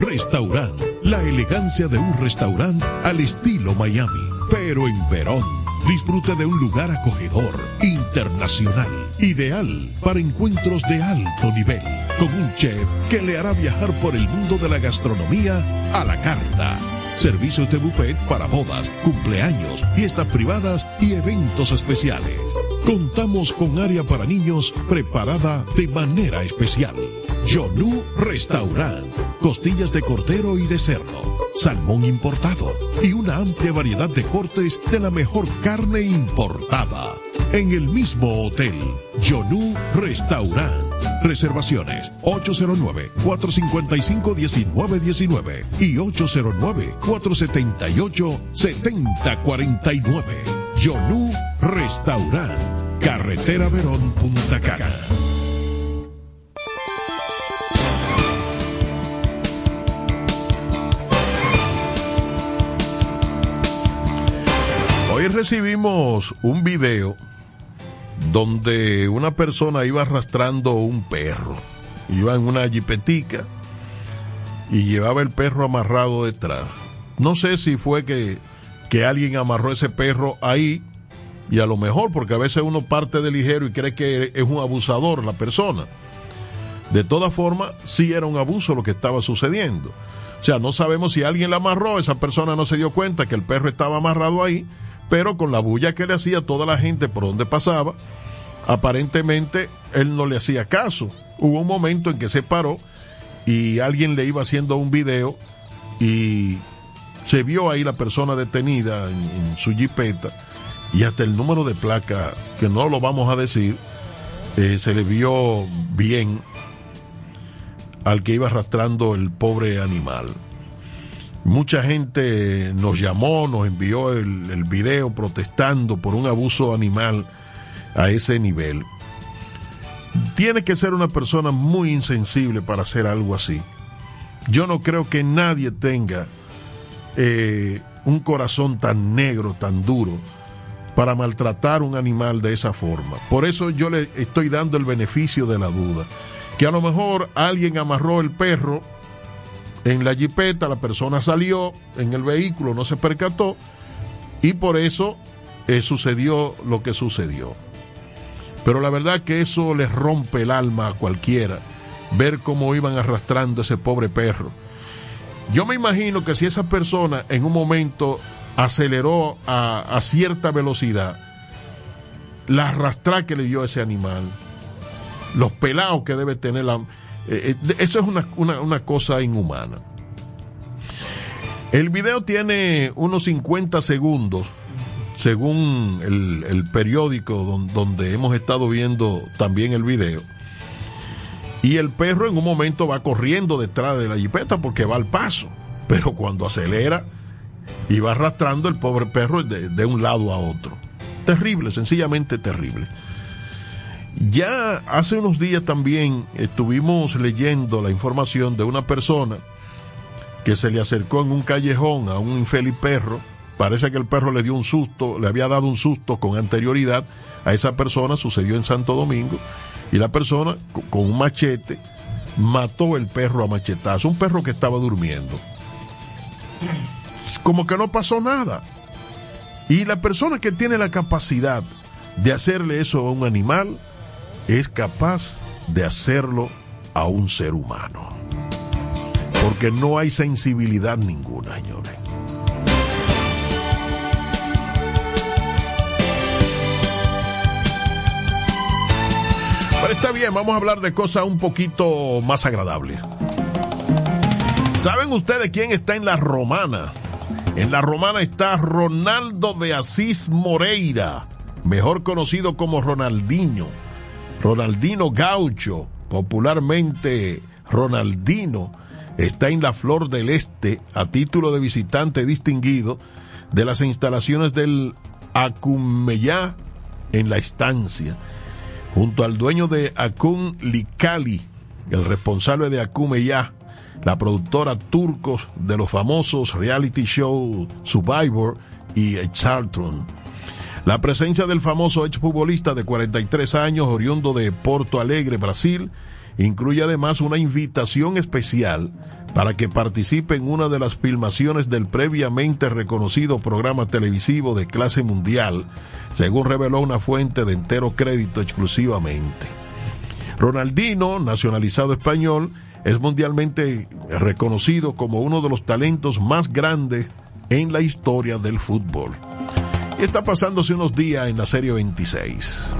Restaurant, la elegancia de un restaurante al estilo Miami, pero en Verón. Disfrute de un lugar acogedor, internacional, ideal para encuentros de alto nivel, con un chef que le hará viajar por el mundo de la gastronomía a la carta. Servicios de buffet para bodas, cumpleaños, fiestas privadas y eventos especiales. Contamos con área para niños preparada de manera especial. Yonu Restaurant. Costillas de cordero y de cerdo. Salmón importado. Y una amplia variedad de cortes de la mejor carne importada. En el mismo hotel. Yonu Restaurant. Reservaciones 809-455-1919 y 809-478-7049. Yonu Restaurant. Carretera Verón Punta Cana. Hoy recibimos un video donde una persona iba arrastrando un perro. Iba en una jipetica y llevaba el perro amarrado detrás. No sé si fue que, que alguien amarró ese perro ahí y a lo mejor porque a veces uno parte de ligero y cree que es un abusador la persona. De todas formas, sí era un abuso lo que estaba sucediendo. O sea, no sabemos si alguien la amarró, esa persona no se dio cuenta que el perro estaba amarrado ahí pero con la bulla que le hacía toda la gente por donde pasaba, aparentemente él no le hacía caso. Hubo un momento en que se paró y alguien le iba haciendo un video y se vio ahí la persona detenida en, su jipeta y hasta el número de placa, que no lo vamos a decir, eh, se le vio bien al que iba arrastrando el pobre animal. Mucha gente nos llamó, nos envió el, video protestando por un abuso animal a ese nivel. Tiene que ser una persona muy insensible para hacer algo así. Yo no creo que nadie tenga eh, un corazón tan negro, tan duro, para maltratar un animal de esa forma. Por eso yo le estoy dando el beneficio de la duda. Que a lo mejor alguien amarró el perro en la jipeta, la persona salió en el vehículo, no se percató y por eso eh, sucedió lo que sucedió. Pero la verdad que eso les rompe el alma a cualquiera, ver cómo iban arrastrando ese pobre perro. Yo me imagino que si esa persona en un momento aceleró a, cierta velocidad, la arrastra que le dio ese animal, los pelados que debe tener la, eh, eh, eso es una, una, una, cosa inhumana. El video tiene unos 50 segundos, según el, el periódico donde, hemos estado viendo también el video. Y el perro en un momento va corriendo detrás de la jipeta porque va al paso. Pero cuando acelera y va arrastrando el pobre perro de, de un lado a otro. Terrible, sencillamente terrible. Ya hace unos días también estuvimos leyendo la información de una persona que se le acercó en un callejón a un infeliz perro. Parece que el perro le dio un susto, le había dado un susto con anterioridad a esa persona, sucedió en Santo Domingo, y la persona con un machete mató el perro a machetazo, un perro que estaba durmiendo. Como que no pasó nada. Y la persona que tiene la capacidad de hacerle eso a un animal, es capaz de hacerlo a un ser humano. Porque no hay sensibilidad ninguna, señores. Pero está bien, vamos a hablar de cosas un poquito más agradables. ¿Saben ustedes quién está en la romana? En la romana está Ronaldo de Asís Moreira, mejor conocido como Ronaldinho Ronaldino Gaucho, popularmente Ronaldino, está en la Flor del Este a título de visitante distinguido de las instalaciones del Acumeyá en la estancia, junto al dueño de Acun Licali, el responsable de Acumeyá, la productora turcos de los famosos reality show Survivor y Charlton. La presencia del famoso exfutbolista de 43 años, oriundo de Porto Alegre, Brasil, incluye además una invitación especial para que participe en una de las filmaciones del previamente reconocido programa televisivo de clase mundial, según reveló una fuente de entero crédito exclusivamente. Ronaldino, nacionalizado español, es mundialmente reconocido como uno de los talentos más grandes en la historia del fútbol. Y está pasándose unos días en la Serie 26.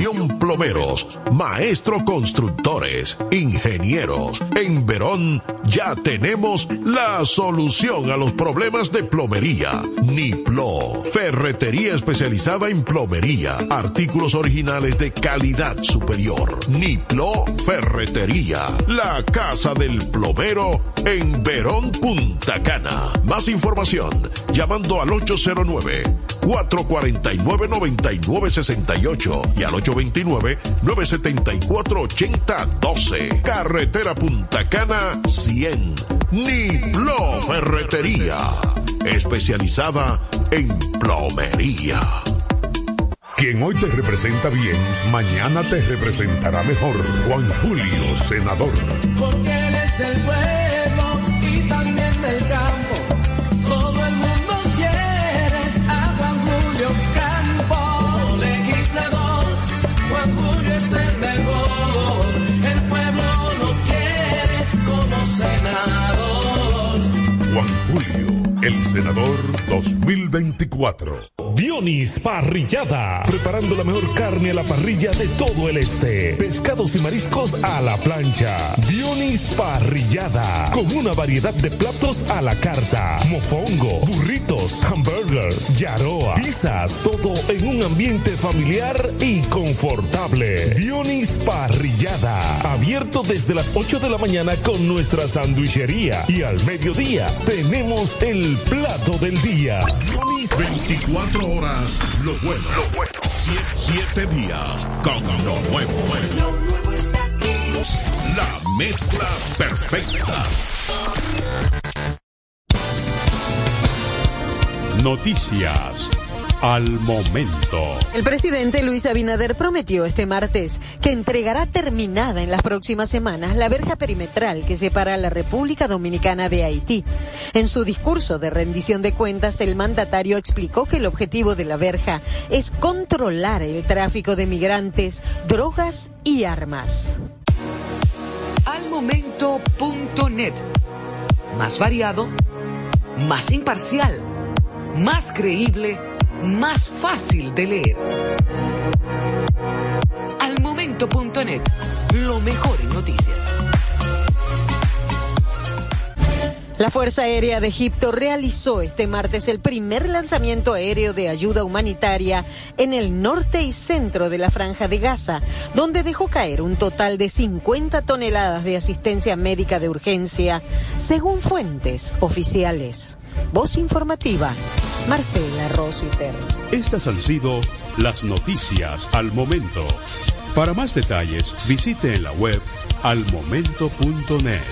Plomeros, maestro constructores, ingenieros. En Verón ya tenemos la solución a los problemas de plomería. Niplo, ferretería especializada en plomería, artículos originales de calidad superior. Niplo Ferretería, la casa del plomero en Verón Punta Cana. Más información llamando al 809 449 9968 y al 829-974-8012. Carretera Punta Cana 100. Niplo Ferretería. Especializada en plomería. Quien hoy te representa bien, mañana te representará mejor. Juan Julio, senador. Porque él es del Julio, el senador 2024. Dionis Parrillada, preparando la mejor carne a la parrilla de todo el este. Pescados y mariscos a la plancha. Dionis Parrillada, con una variedad de platos a la carta. Mofongo, burritos, hamburgers, yaroa, pizzas, todo en un ambiente familiar y confortable. Dionis Parrillada, abierto desde las 8 de la mañana con nuestra sandwichería. Y al mediodía tenemos el plato del día. 24 horas, lo bueno. Lo bueno. Siete, días con lo nuevo. Lo nuevo está aquí. La mezcla perfecta. Noticias al momento. El presidente Luis Abinader prometió este martes que entregará terminada en las próximas semanas la verja perimetral que separa a la República Dominicana de Haití. En su discurso de rendición de cuentas, el mandatario explicó que el objetivo de la verja es controlar el tráfico de migrantes, drogas y armas. Almomento.net. Más variado, más imparcial, más creíble, más fácil de leer. Almomento.net. Lo mejor en noticias. La Fuerza Aérea de Egipto realizó este martes el primer lanzamiento aéreo de ayuda humanitaria en el norte y centro de la franja de Gaza, donde dejó caer un total de 50 toneladas de asistencia médica de urgencia, según fuentes oficiales. Voz informativa, Marcela Rositer. Estas han sido las noticias al momento. Para más detalles, visite en la web almomento.net.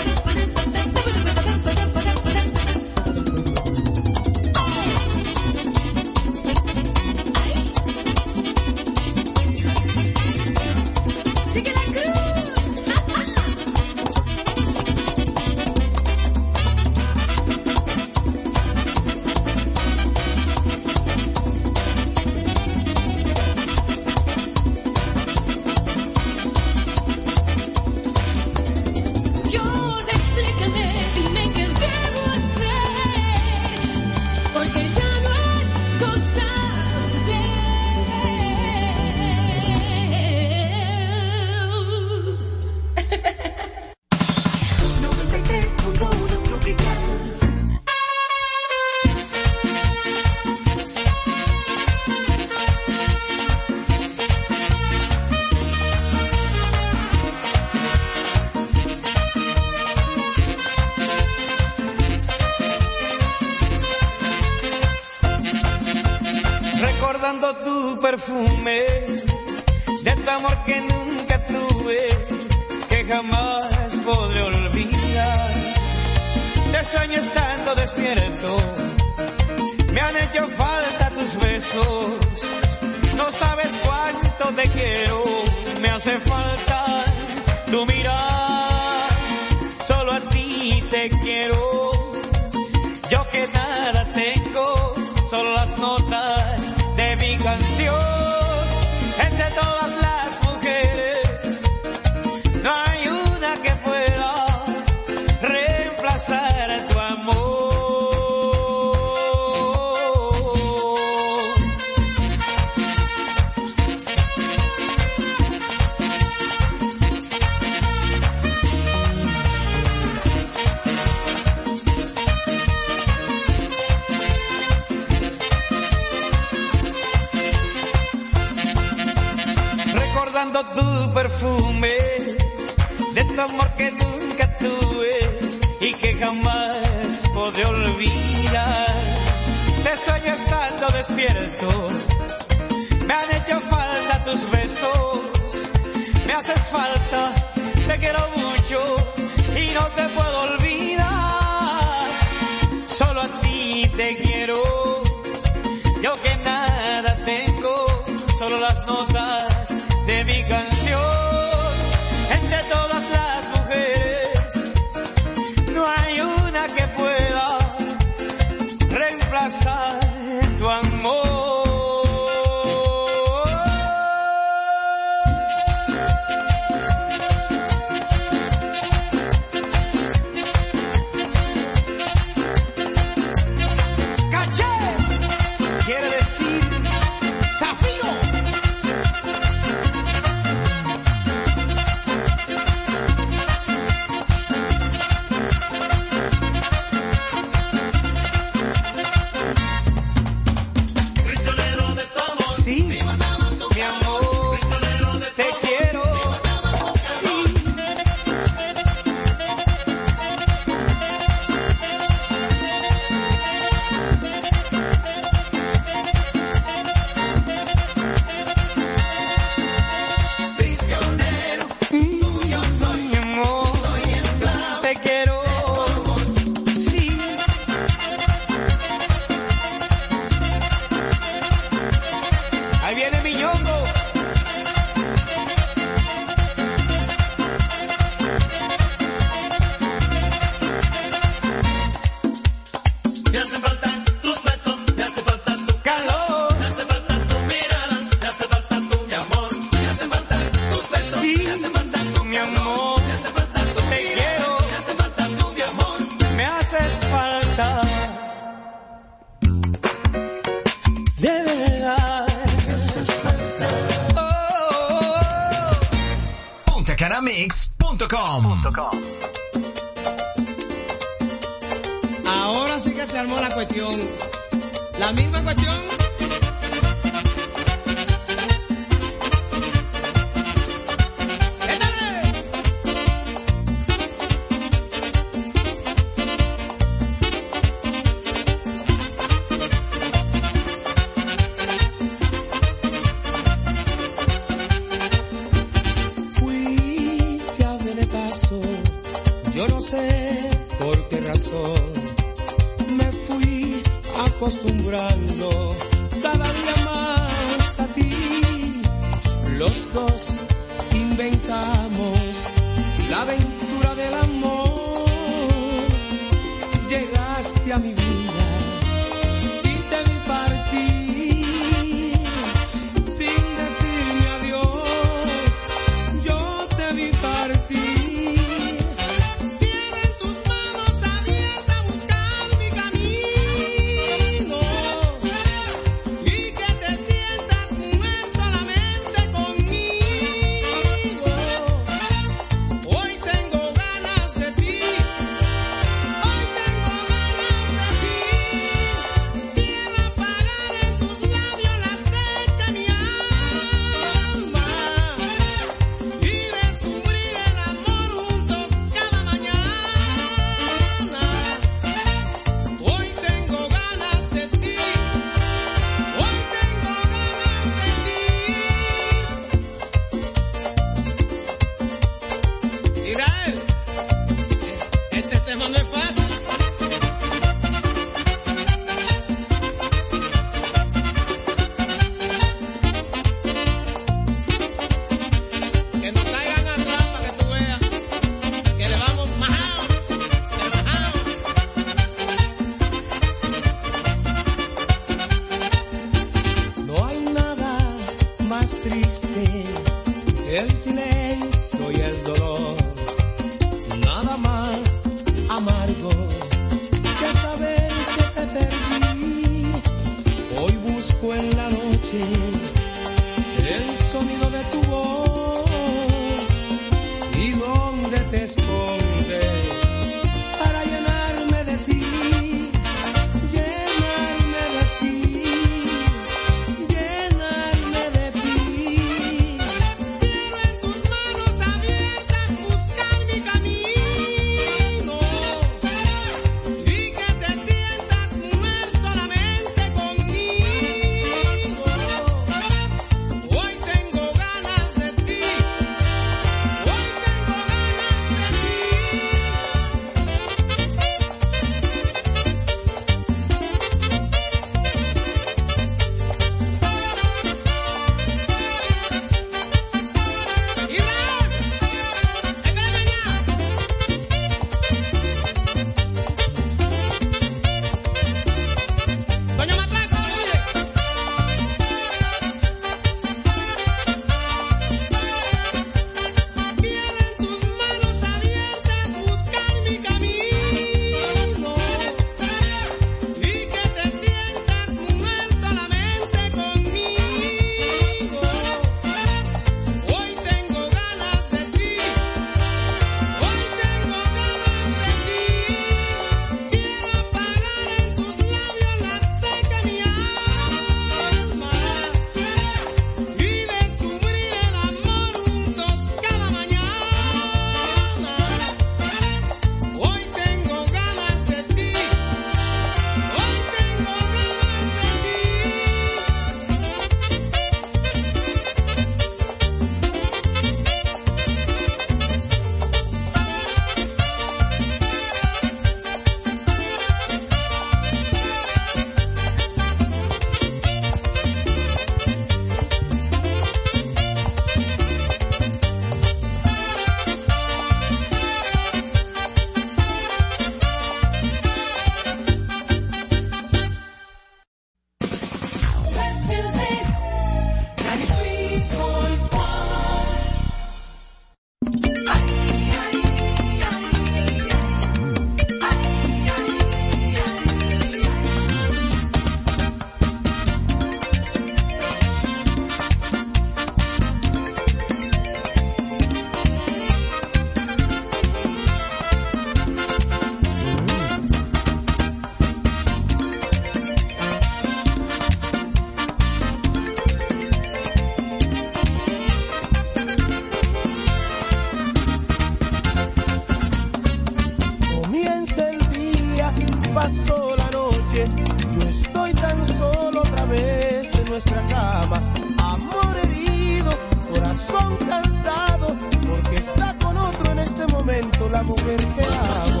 nuestra cama. Amor herido, corazón cansado, porque está con otro en este momento la mujer que amo.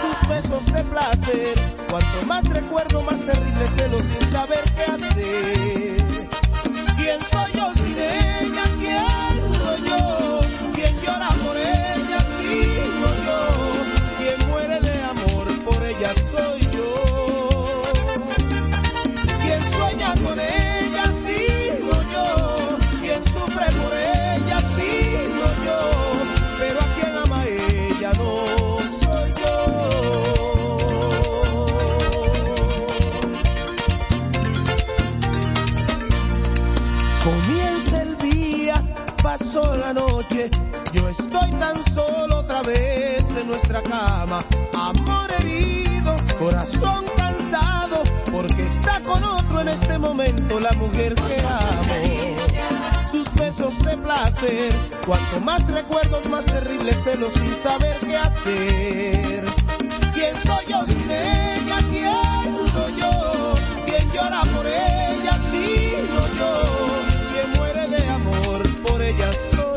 Sus besos de placer, cuanto más recuerdo, más terrible celo sin saber qué hacer. nuestra cama. Amor herido, corazón cansado, porque está con otro en este momento la mujer que amo. Sus besos de placer, cuanto más recuerdos, más terribles celos sin saber qué hacer. ¿Quién soy yo sin ella? ¿Quién soy yo? ¿Quién llora por ella? Sino yo. ¿Quién muere de amor por ella? Soy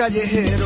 callejera.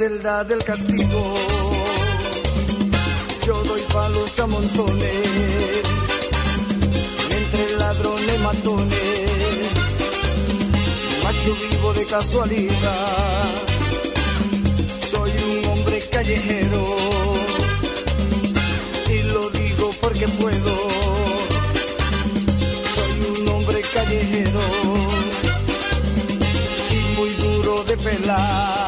celda del castigo. Yo doy palos a montones, entre ladrones matones, macho vivo de casualidad. Soy un hombre callejero y lo digo porque puedo. Soy un hombre callejero y muy duro de pelar.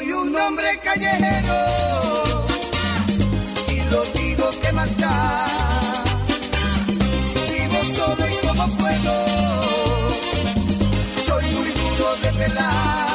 Soy un hombre callejero y lo digo que más da. Vivo solo y como puedo, soy muy duro de pelar.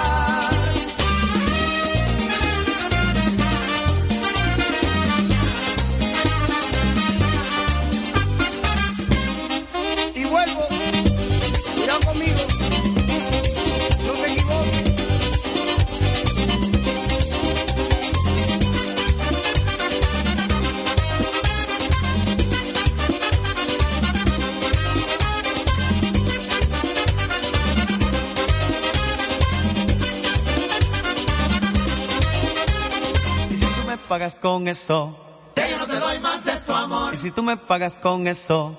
pagas con eso, ya yo no te doy más de tu amor. Y si tú me pagas con eso,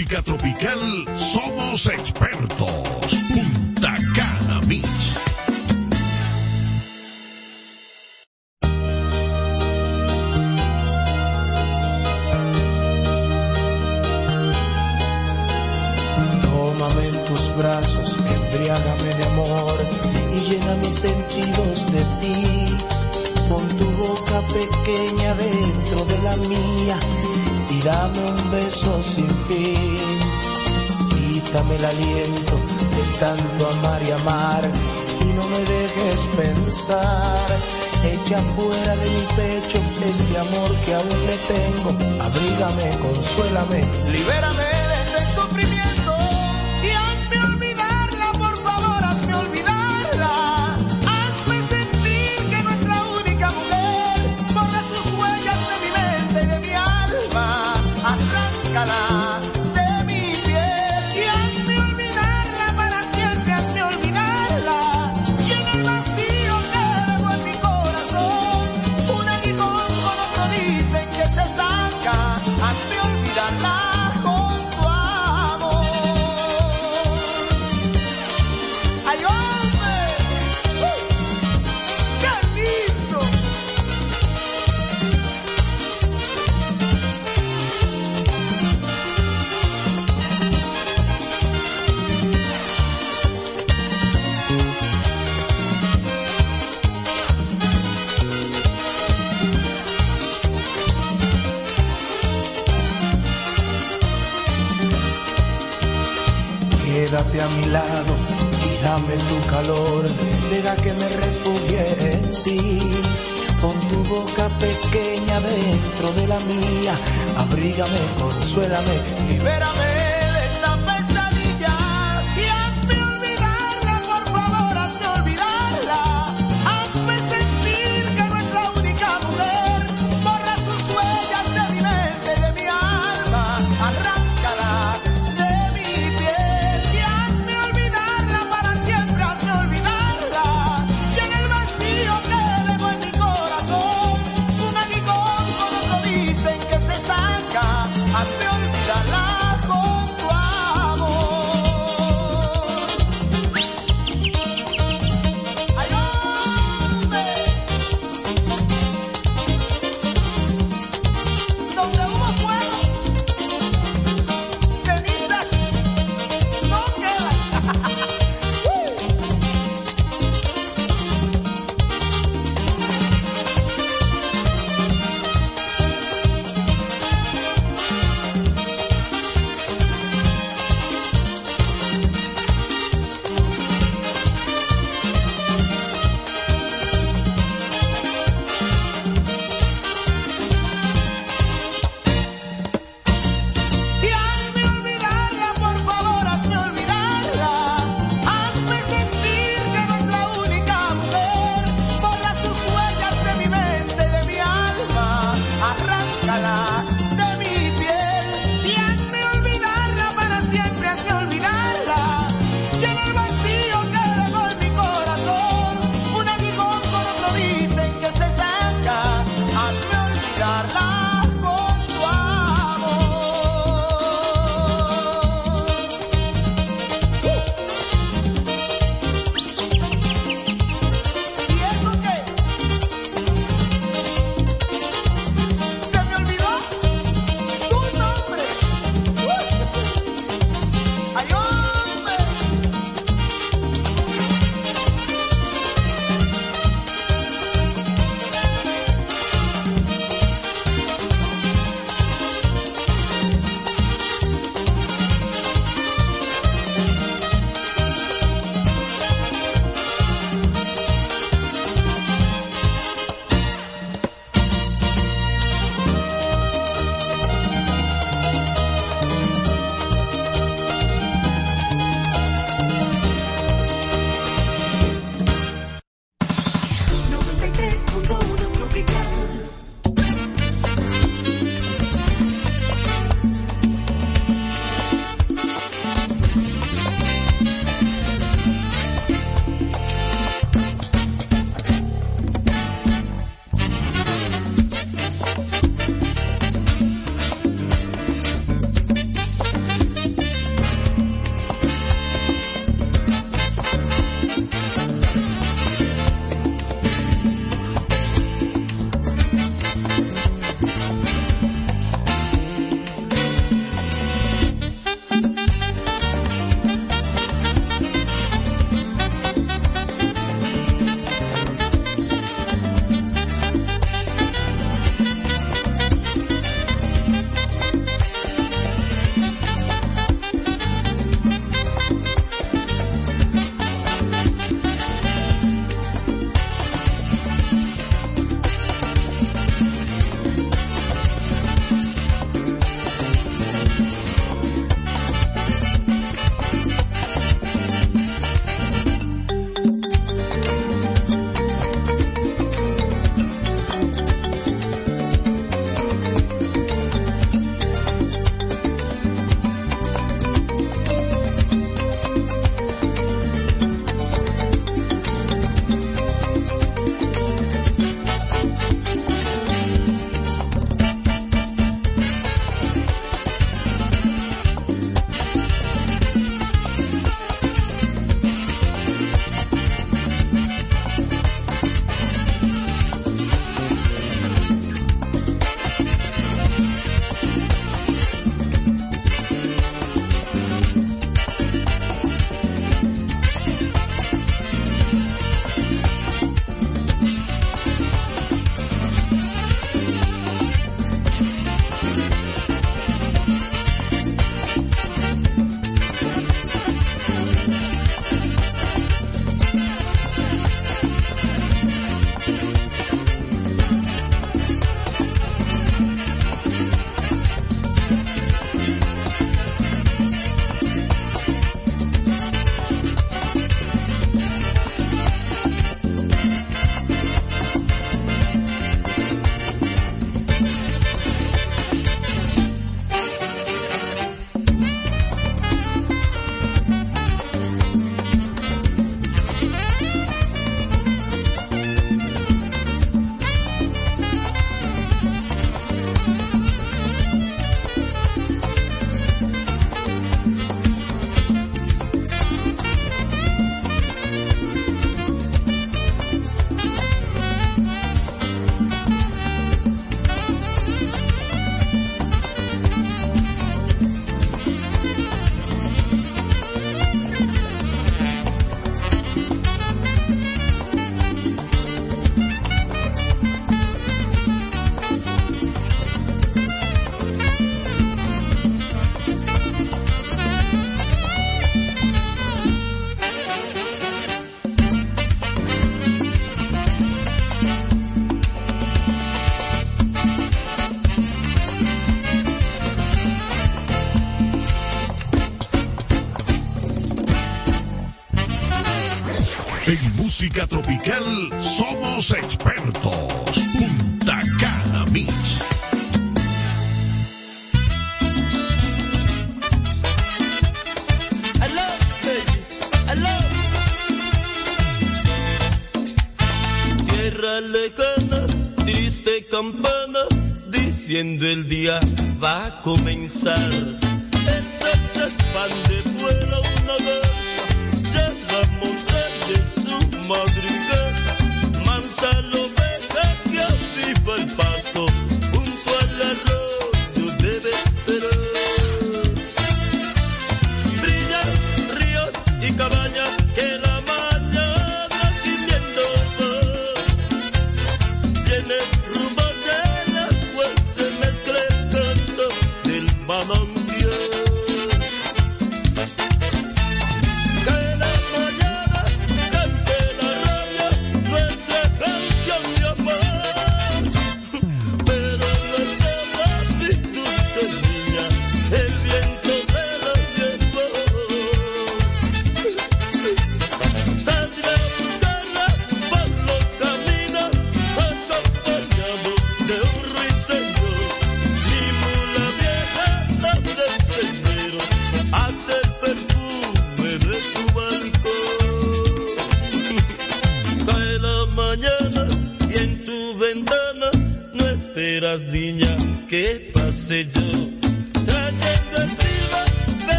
música tropical, somos expertos. mi pecho este amor que aún le tengo. Abrígame, consuélame, libérame.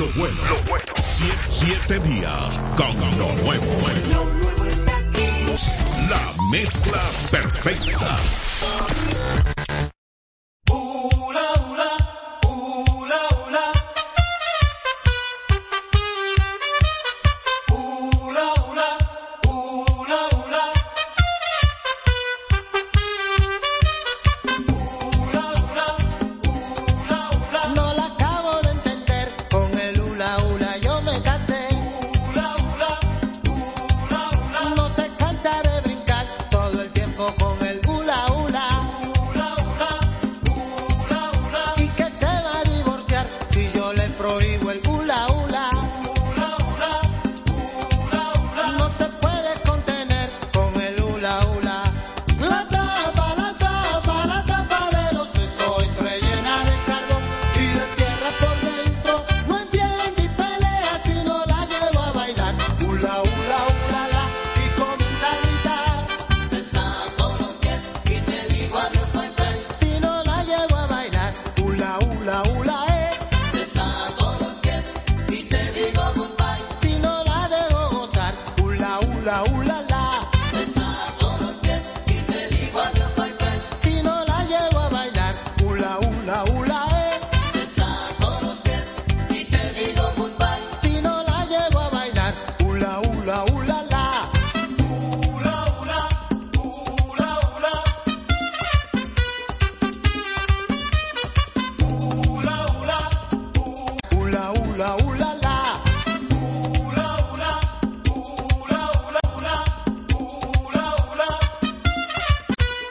lo bueno. Lo bueno. Siete, siete días con lo nuevo. Lo nuevo está aquí. La mezcla perfecta.